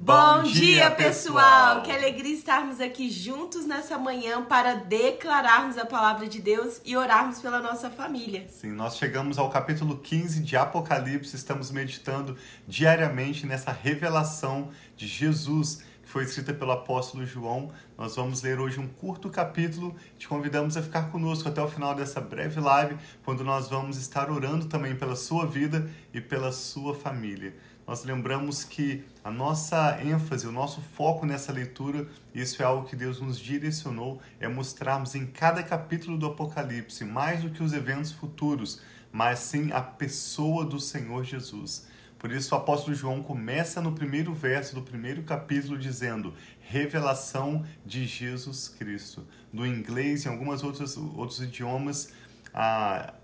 Bom dia, pessoal! Que alegria estarmos aqui juntos nessa manhã para declararmos a palavra de Deus e orarmos pela nossa família. Sim, nós chegamos ao capítulo 15 de Apocalipse, estamos meditando diariamente nessa revelação de Jesus que foi escrita pelo apóstolo João. Nós vamos ler hoje um curto capítulo. Te convidamos a ficar conosco até o final dessa breve live, quando nós vamos estar orando também pela sua vida e pela sua família nós lembramos que a nossa ênfase, o nosso foco nessa leitura, isso é algo que Deus nos direcionou, é mostrarmos em cada capítulo do Apocalipse, mais do que os eventos futuros, mas sim a pessoa do Senhor Jesus. Por isso o apóstolo João começa no primeiro verso do primeiro capítulo dizendo: revelação de Jesus Cristo. No inglês e em alguns outros, outros idiomas, a,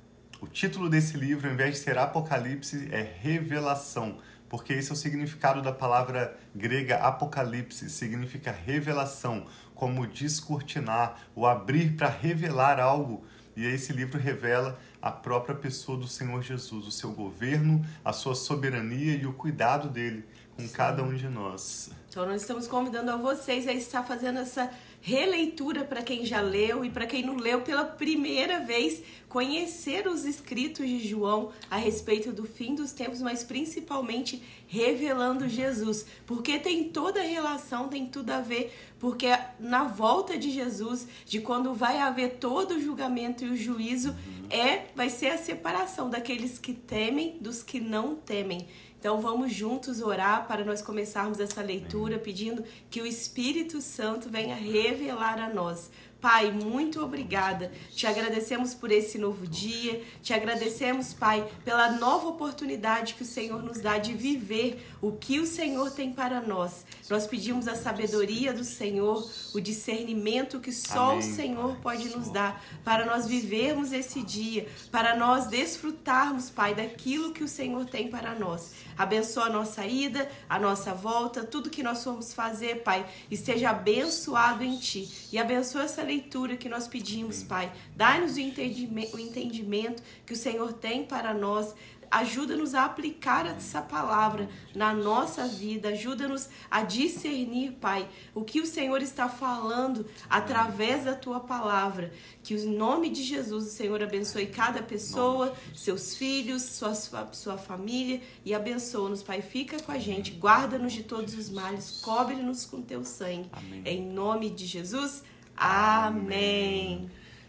o título desse livro, ao invés de ser Apocalipse, é Revelação porque esse é o significado da palavra grega apocalipse, significa revelação, como descortinar, o abrir para revelar algo. E esse livro revela a própria pessoa do Senhor Jesus, o seu governo, a sua soberania e o cuidado dele com cada um de nós. Então nós estamos convidando a vocês a estar fazendo essa releitura para quem já leu e para quem não leu pela primeira vez, conhecer os escritos de João a respeito do fim dos tempos, mas principalmente revelando Jesus, porque tem toda a relação, tem tudo a ver, porque na volta de Jesus, de quando vai haver todo o julgamento e o juízo, é vai ser a separação daqueles que temem dos que não temem. Então vamos juntos orar para nós começarmos essa leitura, pedindo que o Espírito Santo venha revelar a nós Pai, muito obrigada. Te agradecemos por esse novo dia. Te agradecemos, Pai, pela nova oportunidade que o Senhor nos dá de viver o que o Senhor tem para nós. Nós pedimos a sabedoria do Senhor, o discernimento que só Amém. o Senhor pode nos dar para nós vivermos esse dia, para nós desfrutarmos, Pai, daquilo que o Senhor tem para nós. Abençoa a nossa ida, a nossa volta, tudo que nós formos fazer, Pai, esteja abençoado em Ti. E abençoa essa leitura leitura que nós pedimos, Pai. Dai-nos o entendimento, o entendimento que o Senhor tem para nós. Ajuda-nos a aplicar essa palavra na nossa vida. Ajuda-nos a discernir, Pai, o que o Senhor está falando através da tua palavra. Que o nome de Jesus, o Senhor abençoe cada pessoa, seus filhos, sua, sua família e abençoa-nos, Pai. Fica com a gente, guarda-nos de todos os males, cobre-nos com teu sangue. Amém. Em nome de Jesus. Amém.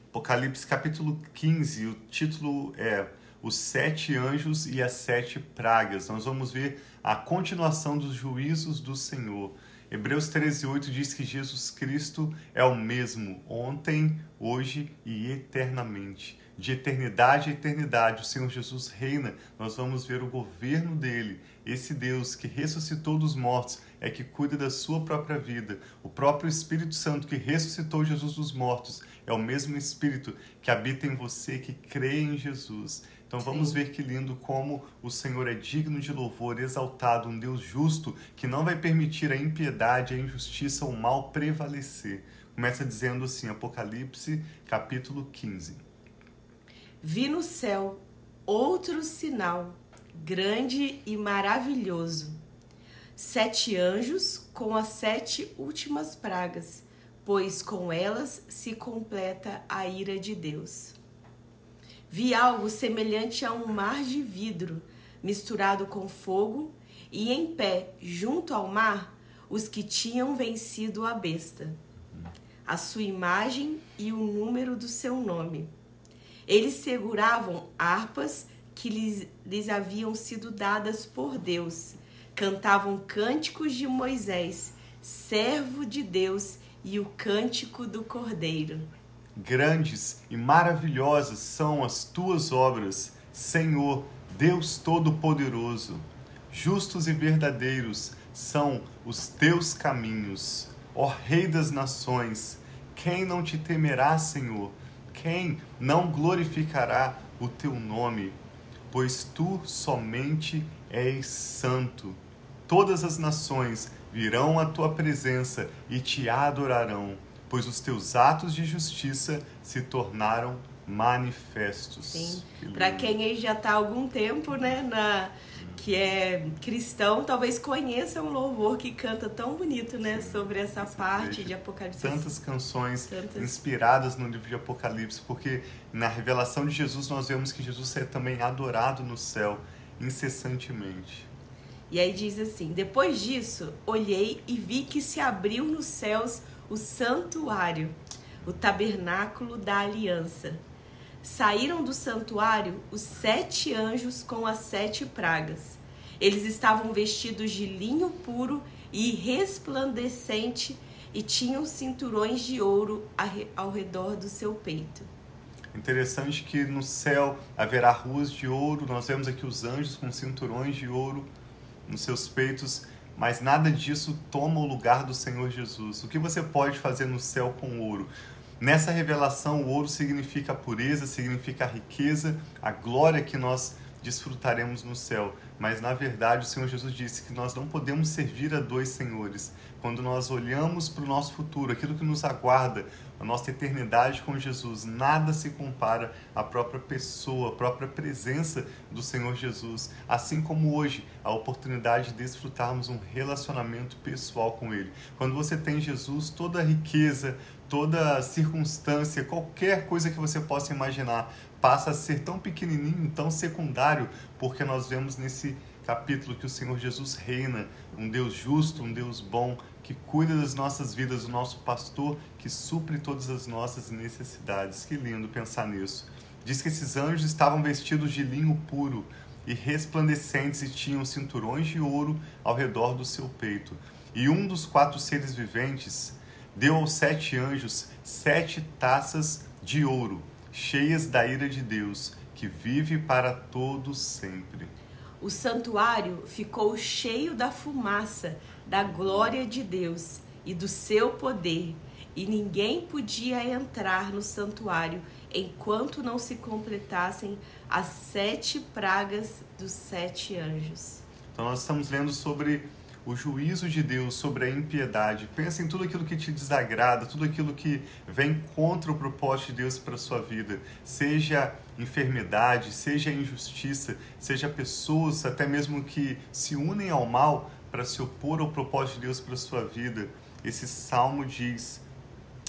Apocalipse capítulo 15, o título é Os Sete Anjos e as Sete Pragas. Nós vamos ver a continuação dos juízos do Senhor. Hebreus 13:8 diz que Jesus Cristo é o mesmo ontem, hoje e eternamente. De eternidade a eternidade, o Senhor Jesus reina. Nós vamos ver o governo dele. Esse Deus que ressuscitou dos mortos é que cuida da sua própria vida. O próprio Espírito Santo que ressuscitou Jesus dos mortos é o mesmo Espírito que habita em você que crê em Jesus. Então vamos Sim. ver que lindo como o Senhor é digno de louvor, exaltado, um Deus justo que não vai permitir a impiedade, a injustiça, o mal prevalecer. Começa dizendo assim, Apocalipse, capítulo 15. Vi no céu outro sinal, grande e maravilhoso sete anjos com as sete últimas pragas, pois com elas se completa a ira de Deus. Vi algo semelhante a um mar de vidro, misturado com fogo, e em pé, junto ao mar, os que tinham vencido a besta, a sua imagem e o número do seu nome. Eles seguravam harpas que lhes, lhes haviam sido dadas por Deus cantavam cânticos de Moisés, servo de Deus, e o cântico do Cordeiro. Grandes e maravilhosas são as tuas obras, Senhor, Deus Todo-Poderoso. Justos e verdadeiros são os teus caminhos, ó Rei das Nações. Quem não te temerá, Senhor? Quem não glorificará o teu nome? Pois tu somente és santo Todas as nações virão à tua presença e te adorarão, pois os teus atos de justiça se tornaram manifestos. Sim. Para quem aí já está há algum tempo, né, na que é cristão, talvez conheça um louvor que canta tão bonito, né, Sim, sobre essa parte de Apocalipse. Tantas canções Tantas... inspiradas no livro de Apocalipse, porque na revelação de Jesus nós vemos que Jesus é também adorado no céu incessantemente. E aí diz assim: Depois disso, olhei e vi que se abriu nos céus o santuário, o tabernáculo da aliança. Saíram do santuário os sete anjos com as sete pragas. Eles estavam vestidos de linho puro e resplandecente e tinham cinturões de ouro ao redor do seu peito. Interessante que no céu haverá ruas de ouro, nós vemos aqui os anjos com cinturões de ouro nos seus peitos, mas nada disso toma o lugar do Senhor Jesus. O que você pode fazer no céu com ouro? Nessa revelação, o ouro significa a pureza, significa a riqueza, a glória que nós desfrutaremos no céu. Mas na verdade, o Senhor Jesus disse que nós não podemos servir a dois senhores. Quando nós olhamos para o nosso futuro, aquilo que nos aguarda, a nossa eternidade com Jesus, nada se compara à própria pessoa, à própria presença do Senhor Jesus. Assim como hoje, a oportunidade de desfrutarmos um relacionamento pessoal com Ele. Quando você tem Jesus, toda a riqueza, toda circunstância, qualquer coisa que você possa imaginar, passa a ser tão pequenininho, tão secundário, porque nós vemos nesse capítulo que o Senhor Jesus reina, um Deus justo, um Deus bom, que cuida das nossas vidas, o nosso pastor que supre todas as nossas necessidades. Que lindo pensar nisso. Diz que esses anjos estavam vestidos de linho puro e resplandecentes e tinham cinturões de ouro ao redor do seu peito. E um dos quatro seres viventes deu aos sete anjos sete taças de ouro, cheias da ira de Deus, que vive para todos sempre. O santuário ficou cheio da fumaça da glória de Deus e do seu poder, e ninguém podia entrar no santuário enquanto não se completassem as sete pragas dos sete anjos. Então, nós estamos lendo sobre o juízo de Deus sobre a impiedade. Pensa em tudo aquilo que te desagrada, tudo aquilo que vem contra o propósito de Deus para a sua vida. Seja enfermidade, seja injustiça, seja pessoas até mesmo que se unem ao mal para se opor ao propósito de Deus para a sua vida. Esse salmo diz,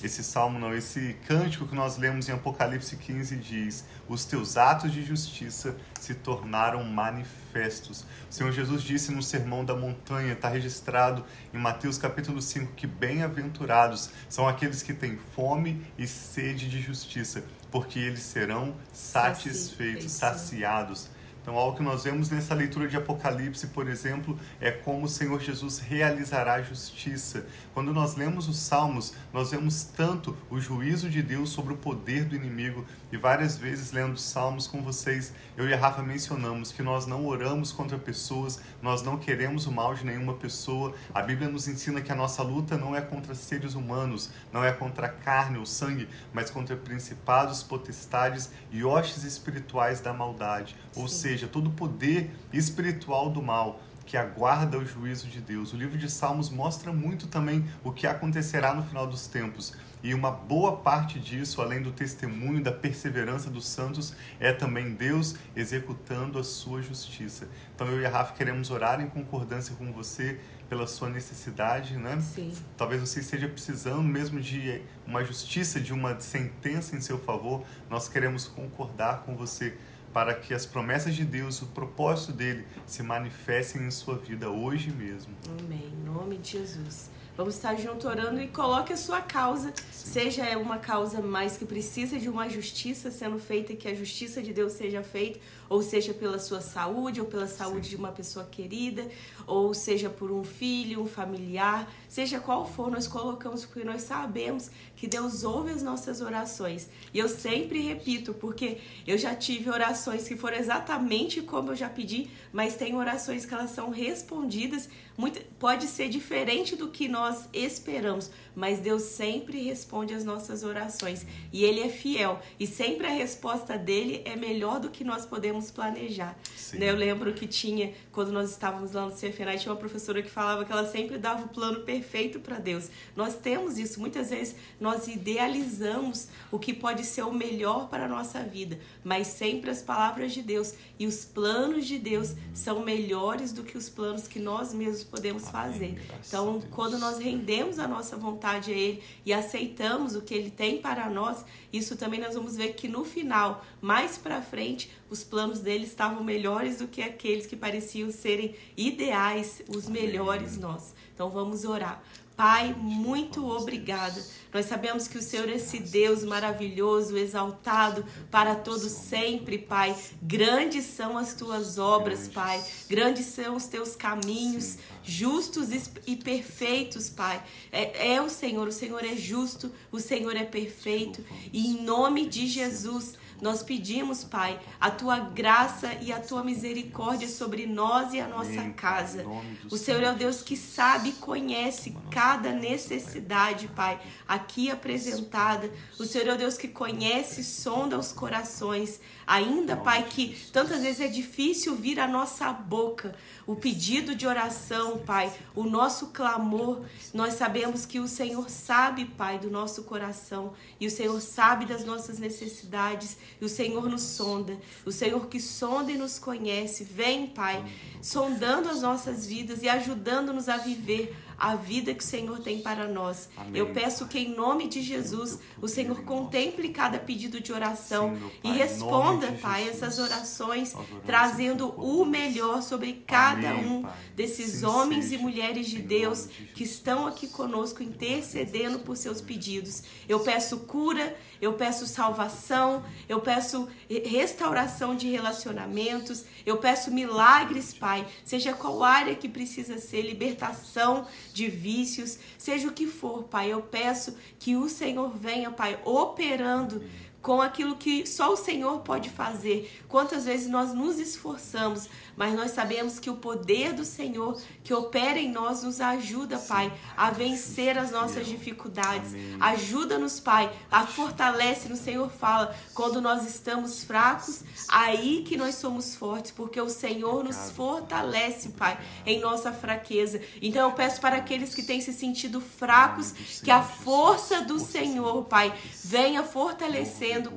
esse salmo não, esse cântico que nós lemos em Apocalipse 15 diz: Os teus atos de justiça se tornaram manifestos. O Senhor Jesus disse no Sermão da Montanha, está registrado em Mateus capítulo 5, que bem-aventurados são aqueles que têm fome e sede de justiça, porque eles serão satisfeitos, saciados. Então, algo que nós vemos nessa leitura de Apocalipse, por exemplo, é como o Senhor Jesus realizará a justiça. Quando nós lemos os Salmos, nós vemos tanto o juízo de Deus sobre o poder do inimigo, e várias vezes lendo os Salmos com vocês, eu e a Rafa mencionamos que nós não oramos contra pessoas, nós não queremos o mal de nenhuma pessoa. A Bíblia nos ensina que a nossa luta não é contra seres humanos, não é contra carne ou sangue, mas contra principados, potestades e hostes espirituais da maldade. Ou seja, seja, todo o poder espiritual do mal que aguarda o juízo de Deus. O livro de Salmos mostra muito também o que acontecerá no final dos tempos. E uma boa parte disso, além do testemunho da perseverança dos santos, é também Deus executando a sua justiça. Então eu e a Rafa queremos orar em concordância com você pela sua necessidade, né? Sim. Talvez você esteja precisando mesmo de uma justiça, de uma sentença em seu favor. Nós queremos concordar com você para que as promessas de Deus, o propósito dele, se manifestem em sua vida hoje mesmo. Amém. Em nome de Jesus. Vamos estar junto orando e coloque a sua causa, Sim. seja uma causa mais que precisa de uma justiça sendo feita, que a justiça de Deus seja feita, ou seja pela sua saúde, ou pela saúde Sim. de uma pessoa querida, ou seja por um filho, um familiar, seja qual for, nós colocamos porque nós sabemos que Deus ouve as nossas orações. E eu sempre repito, porque eu já tive orações que foram exatamente como eu já pedi, mas tem orações que elas são respondidas, muito, pode ser diferente do que nós esperamos, mas Deus sempre responde às nossas orações e Ele é fiel e sempre a resposta dele é melhor do que nós podemos planejar. Né? Eu lembro que tinha, quando nós estávamos lá no CFNA, tinha uma professora que falava que ela sempre dava o plano perfeito para Deus. Nós temos isso, muitas vezes nós idealizamos o que pode ser o melhor para a nossa vida, mas sempre as palavras de Deus e os planos de Deus são melhores do que os planos que nós mesmos podemos fazer. Então, quando nós rendemos a nossa vontade a Ele e aceitamos o que Ele tem para nós, isso também nós vamos ver que no final, mais para frente, os planos dele estavam melhores do que aqueles que pareciam serem ideais, os melhores nós. Então vamos orar. Pai, muito obrigada. Nós sabemos que o Senhor é esse Deus maravilhoso, exaltado para todos sempre, Pai. Grandes são as tuas obras, Pai. Grandes são os teus caminhos, justos e perfeitos, Pai. É, é o Senhor, o Senhor é justo, o Senhor é perfeito. E em nome de Jesus, nós pedimos, Pai, a tua graça e a tua misericórdia sobre nós e a nossa casa. O Senhor é o Deus que sabe e conhece cada necessidade, Pai, aqui apresentada. O Senhor é o Deus que conhece e sonda os corações. Ainda, Pai, que tantas vezes é difícil vir a nossa boca o pedido de oração, Pai, o nosso clamor. Nós sabemos que o Senhor sabe, Pai, do nosso coração e o Senhor sabe das nossas necessidades e o Senhor nos sonda. O Senhor que sonda e nos conhece. Vem, Pai, sondando as nossas vidas e ajudando-nos a viver a vida que o Senhor tem para nós. Amém. Eu peço que, em nome de Jesus, o Senhor contemple cada pedido de oração Sim, e responda, Pai, essas orações, trazendo o melhor sobre cada Amém, um desses Sim, homens seja. e mulheres de Deus que estão aqui conosco intercedendo por seus pedidos. Eu peço cura, eu peço salvação, eu peço restauração de relacionamentos, eu peço milagres, Pai, seja qual área que precisa ser, libertação de vícios, seja o que for, Pai. Eu peço que o Senhor venha, Pai, operando com aquilo que só o Senhor pode fazer. Quantas vezes nós nos esforçamos, mas nós sabemos que o poder do Senhor que opera em nós nos ajuda, Pai, a vencer as nossas dificuldades. Ajuda-nos, Pai, a fortalece, no Senhor fala, quando nós estamos fracos, aí que nós somos fortes, porque o Senhor nos fortalece, Pai, em nossa fraqueza. Então eu peço para aqueles que têm se sentido fracos, que a força do Senhor, Pai, venha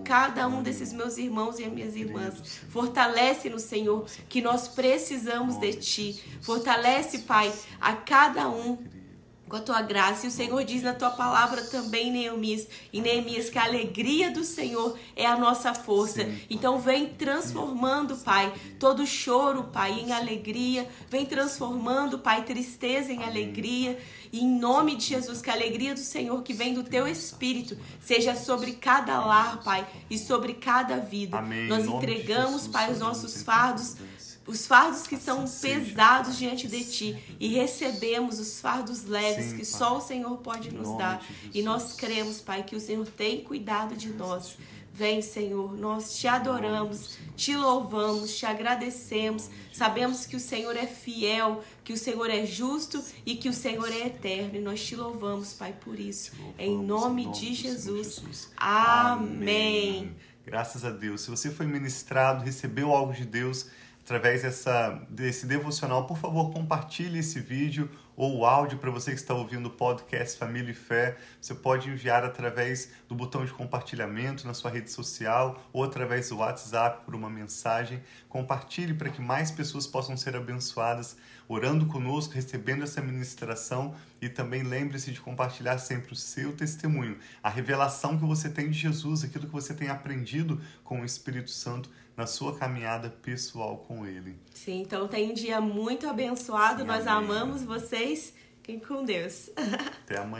cada um desses meus irmãos e minhas irmãs. Fortalece no Senhor que nós precisamos de Ti. Fortalece, Pai, a cada um com a tua graça. E o Senhor diz na tua palavra também, Neemias, e Neemias, que a alegria do Senhor é a nossa força. Sim. Então vem transformando, Pai, todo choro, Pai, em alegria. Vem transformando, Pai, tristeza em alegria. E em nome de Jesus, que a alegria do Senhor que vem do teu espírito seja sobre cada lar, Pai, e sobre cada vida. Amém. Nós entregamos, Pai, os nossos fardos os fardos que são pesados diante de ti e recebemos os fardos leves Sim, que só o Senhor pode nos dar. E nós cremos, Pai, que o Senhor tem cuidado de nós. Vem, Senhor, nós te adoramos, te louvamos, te agradecemos. Sabemos que o Senhor é fiel, que o Senhor é justo e que o Senhor é eterno. E nós te louvamos, Pai, por isso. Em nome, de Jesus. Amém. Graças a Deus. Se você foi ministrado, recebeu algo de Deus, através dessa, desse devocional, por favor, compartilhe esse vídeo ou o áudio para você que está ouvindo o podcast Família e Fé. Você pode enviar através do botão de compartilhamento na sua rede social ou através do WhatsApp por uma mensagem. Compartilhe para que mais pessoas possam ser abençoadas orando conosco, recebendo essa ministração e também lembre-se de compartilhar sempre o seu testemunho, a revelação que você tem de Jesus, aquilo que você tem aprendido com o Espírito Santo na sua caminhada pessoal com Ele. Sim, então tem um dia muito abençoado. Sim, Nós amém. amamos vocês. Fiquem com Deus. Até amanhã.